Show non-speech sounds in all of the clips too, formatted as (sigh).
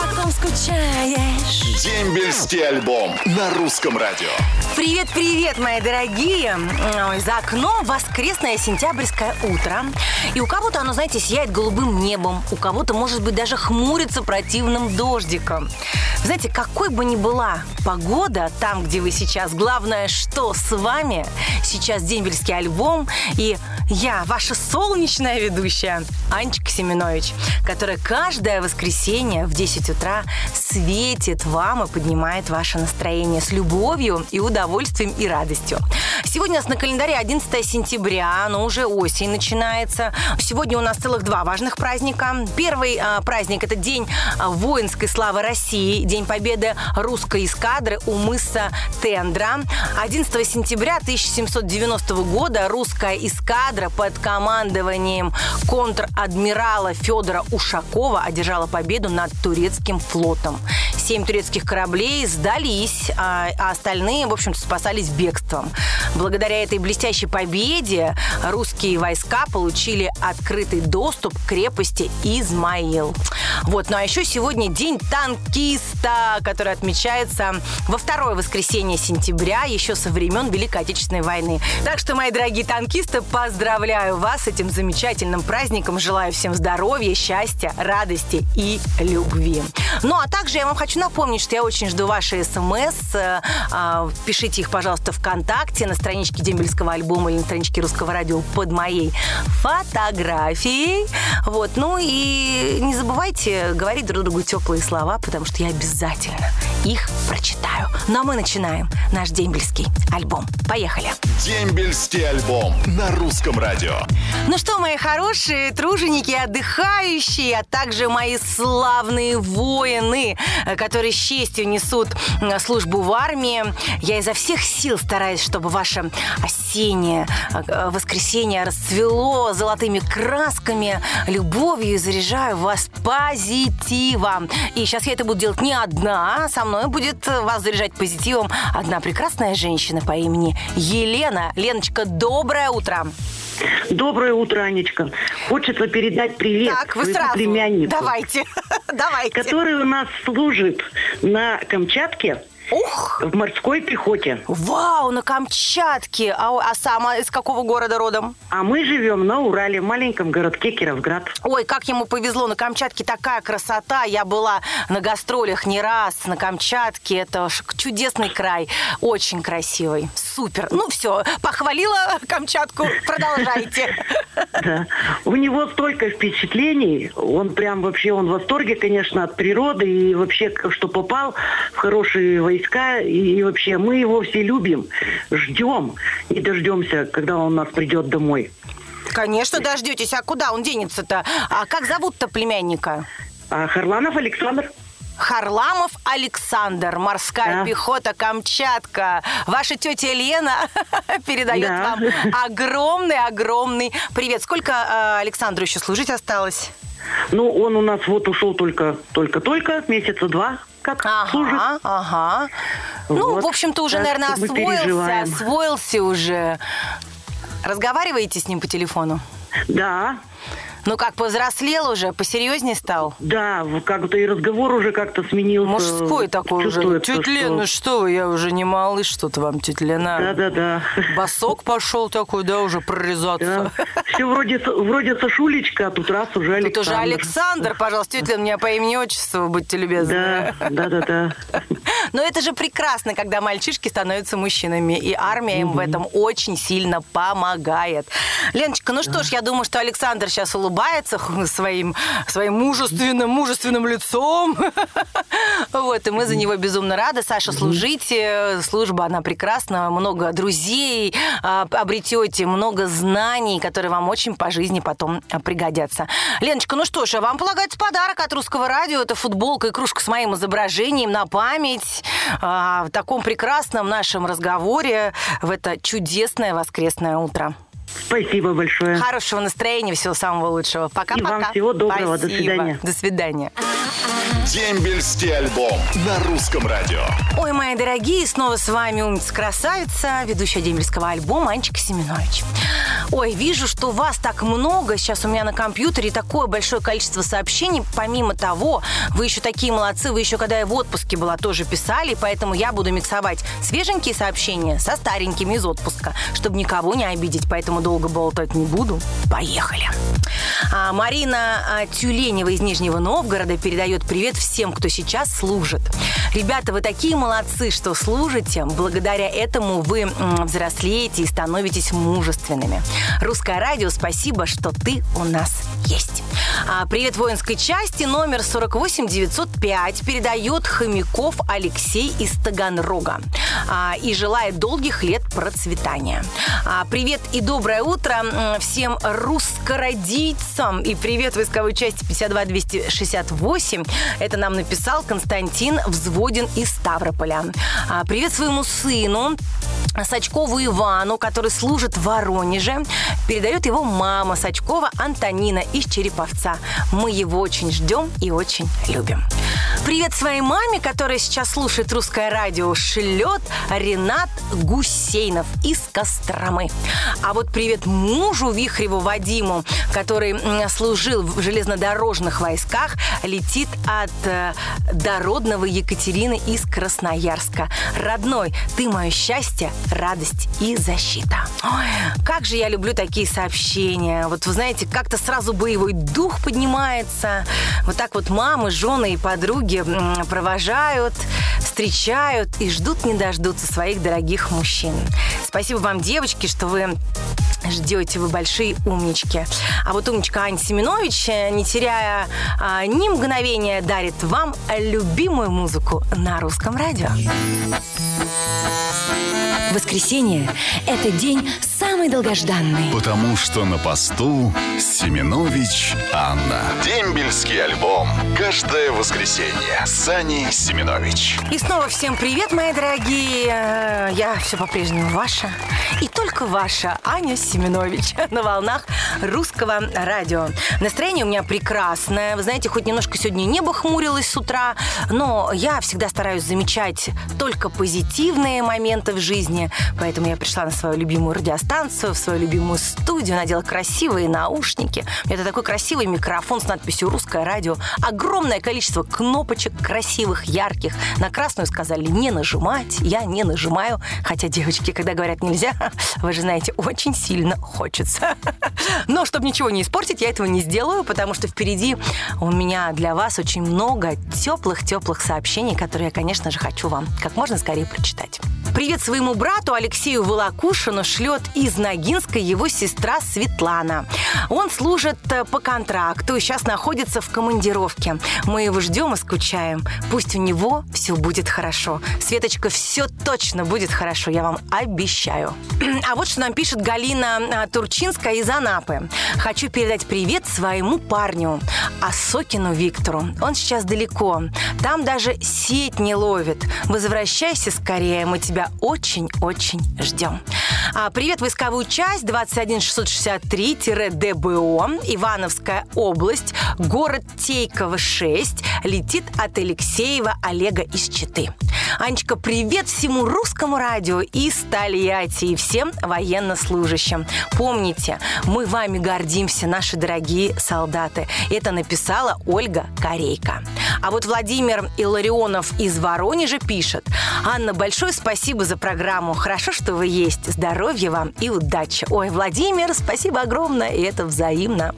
По ком скучаешь? Дембельский альбом на русском радио. Привет-привет, мои дорогие! Ой, За окном воскресное сентябрьское утро. И у кого-то оно, знаете, сияет голубым небом, у кого-то, может быть, даже хмурится противным дождиком. Знаете, какой бы ни была погода там, где вы сейчас, главное, что с вами, сейчас дембельский альбом, и я, ваша солнечная ведущая, Анечка Семенович, которая каждое воскресенье в 10 утра светит вам и поднимает ваше настроение с любовью и удовольствием и радостью. Сегодня у нас на календаре 11 сентября, но уже осень начинается. Сегодня у нас целых два важных праздника. Первый а, праздник – это День а, воинской славы России, День победы русской эскадры у мыса Тендра. 11 сентября 1790 года русская эскадра под командованием контр-адмирала Федора Ушакова одержала победу над турецким флотом. Семь турецких кораблей сдались, а а остальные, в общем-то, спасались бегством. Благодаря этой блестящей победе русские войска получили открытый доступ к крепости Измаил. Вот, ну а еще сегодня день танкиста, который отмечается во второе воскресенье сентября, еще со времен Великой Отечественной войны. Так что, мои дорогие танкисты, поздравляю вас с этим замечательным праздником. Желаю всем здоровья, счастья, радости и любви. Ну, а также я вам хочу напомнить, что я очень жду ваши смс. Э, а, Пишите их, пожалуйста, ВКонтакте, на страничке дембельского альбома или на страничке русского радио под моей фотографией. Вот, ну и не забывайте говорить друг другу теплые слова, потому что я обязательно их прочитаю. Ну а мы начинаем наш дембельский альбом. Поехали! Дембельский альбом на русском радио. Ну что, мои хорошие труженики, отдыхающие, а также мои славные воины, э, которые с честью несут э, службу в армии. Я изо всех сил стараюсь, чтобы ваше осеннее э, воскресенье расцвело золотыми красками, любовью и заряжаю вас позитивом. И сейчас я это буду делать не одна, со мной будет вас заряжать позитивом одна прекрасная женщина по имени Елена. Леночка, доброе утро. Доброе утро, Анечка. Хочется передать привет Так, вы сразу. племяннику, Давайте, (laughs) давайте. который у нас служит на Камчатке Ух, в морской пехоте. вау, на Камчатке. А, а сама из какого города родом? А мы живем на Урале, в маленьком городке Кировград. Ой, как ему повезло, на Камчатке такая красота. Я была на гастролях не раз на Камчатке. Это чудесный край, очень красивый, супер. Ну все, похвалила Камчатку, продолжайте. (laughs) Да. У него столько впечатлений. Он прям вообще, он в восторге, конечно, от природы и вообще, что попал в хорошие войска. И, и вообще, мы его все любим, ждем и дождемся, когда он у нас придет домой. Конечно, дождетесь. А куда он денется-то? А как зовут-то племянника? А Харланов Александр. Харламов Александр, морская Да. пехота Камчатка. Ваша тетя Лена (laughs) передает Да. вам огромный-огромный привет. Сколько э, Александру еще служить осталось? Ну, он у нас вот ушел только, только-только, месяца два, как служит. Ага, ага. Ну, Вот. в общем-то, уже, Так наверное, освоился, освоился уже. Разговариваете с ним по телефону? Да, Ну как, повзрослел уже, посерьезнее стал? да, как-то и разговор уже как-то сменился. Мужской такой уже. Тетя Лен, ну что... что вы, я уже не малыш, что-то вам, тетя Лена. Да-да-да. Басок пошел такой, да, уже прорезаться. Да. Все вроде, вроде Сашулечка, а тут раз уже Александр. Тут уже Александр, пожалуйста, тетя Лен, меня по имени отчеству, будьте любезны. Да, да-да-да. Но это же прекрасно, когда мальчишки становятся мужчинами, и армия им в этом очень сильно помогает. Леночка, ну что ж, я думаю, что Александр сейчас улыбается своим, своим мужественным, мужественным лицом. (laughs) Вот, и мы за него безумно рады. Саша, служите, служба, она прекрасна, много друзей а, обретете, много знаний, которые вам очень по жизни потом а, пригодятся. Леночка, ну что ж, а вам полагается подарок от Русского радио. Это футболка и кружка с моим изображением на память а, в таком прекрасном нашем разговоре в это чудесное воскресное утро. Спасибо большое. Хорошего настроения, всего самого лучшего. Пока-пока. И вам всего доброго. До Спасибо. свидания. До свидания. Дембельский альбом на русском радио. Ой, мои дорогие, снова с вами умница-красавица, ведущая дембельского альбома Анечка Семенович. Ой, вижу, что вас так много. Сейчас у меня на компьютере такое большое количество сообщений. Помимо того, вы еще такие молодцы, вы еще когда я в отпуске была, тоже писали, поэтому я буду миксовать свеженькие сообщения со старенькими из отпуска, чтобы никого не обидеть, поэтому долго болтать не буду. Поехали. А, Марина а, Тюленева из Нижнего Новгорода передает привет всем, кто сейчас служит. Ребята, вы такие молодцы, что служите. Благодаря этому вы взрослеете и становитесь мужественными. Русское радио, спасибо, что ты у нас есть. А, Привет воинской части номер 48905 передает Хомяков Алексей из Таганрога А, и желает долгих лет процветания. А, Привет и доброе утро всем русскородийцам и привет войсковой части 52268. Это нам написал Константин Взводин из Ставрополя. А, Привет своему сыну Сачкову Ивану, который служит в Воронеже. Передает его мама Сачкова Антонина из Череповца. Мы его очень ждем и очень любим. Привет своей маме, которая сейчас слушает русское радио, шлет Ренат Гусейнов из Костромы. А вот привет мужу Вихреву Вадиму, который служил в железнодорожных войсках, летит от э, дородного Екатерины из Красноярска. Родной, ты мое счастье, радость и защита. Ой, как же я люблю такие сообщения. Вот вы знаете, как-то сразу боевой дух поднимается. Вот так вот мамы, жены и подруги провожают, встречают и ждут не дождутся своих дорогих мужчин. Спасибо вам, девочки, что вы ждете, вы большие умнички. А вот умничка Аня Семенович, э, не теряя а, ни мгновения, дарит вам любимую музыку на русском радио. Воскресенье – это день самый долгожданный. Потому что на посту Семенович Анна. Дембельский альбом. Каждое воскресенье. Сани Семенович. И снова всем привет, мои дорогие. Э, Я все по-прежнему ваша. И только ваша Аня Семенович (laughs) на волнах русского радио. Настроение у меня прекрасное. Вы знаете, хоть немножко сегодня небо хмурилось с утра, но я всегда стараюсь замечать только позитивные моменты в жизни. Поэтому я пришла на свою любимую радиостанцию, в свою любимую студию, надела красивые наушники. Это такой красивый микрофон с надписью «Русское радио». Огромное количество кнопочек красивых, ярких. На красную сказали не нажимать. Я не нажимаю. Хотя девочки, когда говорят нельзя, (laughs) вы же знаете, очень сильно хочется. (laughs) Но чтобы ничего не испортить, я этого не сделаю, потому что впереди у меня для вас очень много теплых-теплых сообщений, которые я, конечно же, хочу вам как можно скорее прочитать. Привет своему брату Алексею Волокушину шлет из Ногинска его сестра Светлана. Он служит э, по контракту и сейчас находится в командировке. Мы его ждем и скучаем. Пусть у него все будет хорошо. Светочка, все точно будет хорошо, я вам обещаю. (clears throat) А вот что нам пишет Галина а, Турчинская из Анапы. Хочу передать привет своему парню, Асокину Виктору. Он сейчас далеко. Там даже сеть не ловит. Возвращайся скорее, мы тебя очень-очень ждем. А, привет, войсковую часть 21663-ДБО, Ивановская область, город Тейково 6, летит от Алексеева Олега из Читы. Анечка, привет всему русскому радио из Тольятти и всем военнослужащим. Помните, мы вами гордимся, наши дорогие солдаты. Это написала Ольга Корейка. А вот Владимир Илларионов из Воронежа пишет. Анна, большое спасибо за программу. Хорошо, что вы есть. Здоровья вам и удачи. Ой, Владимир, спасибо огромное, и это взаимно.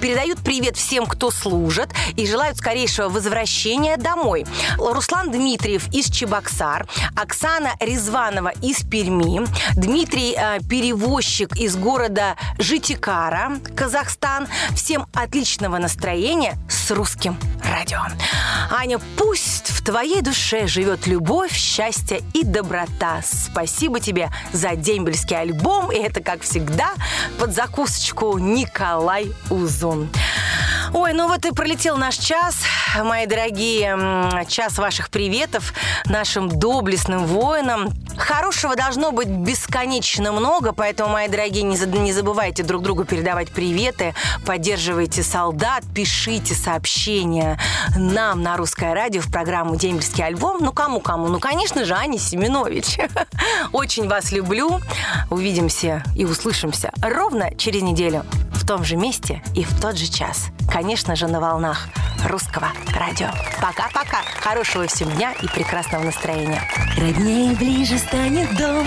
Передают привет всем, кто служит, и желают скорейшего возвращения домой. Руслан Дмитриев из Чебоксар, Оксана Резванова из Перми, Дмитрий э, Перевозчик из города Житикара, Казахстан. Всем отличного настроения с русским радио. Аня, пусть в твоей душе живет любовь, счастье и доброта. Спасибо тебе за дембельский альбом. И это, как всегда, под закусочку Николай Узун. Ой, ну вот и пролетел наш час, мои дорогие. Час ваших приветов нашим доблестным воинам. Хорошего должно быть бесконечно много, поэтому, мои дорогие, не забывайте друг другу передавать приветы, поддерживайте солдат, пишите сообщения нам на Русское радио в программу «Дембельский альбом». Ну, кому-кому? Ну, конечно же, Аня Семенович. (laughs) Очень вас люблю. Увидимся и услышимся ровно через неделю в том же месте и в тот же час. Конечно же, на волнах русского радио. Пока-пока. Хорошего всем дня и прекрасного настроения. Роднее ближе станет дом,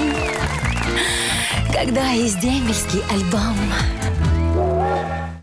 когда есть дембельский альбом.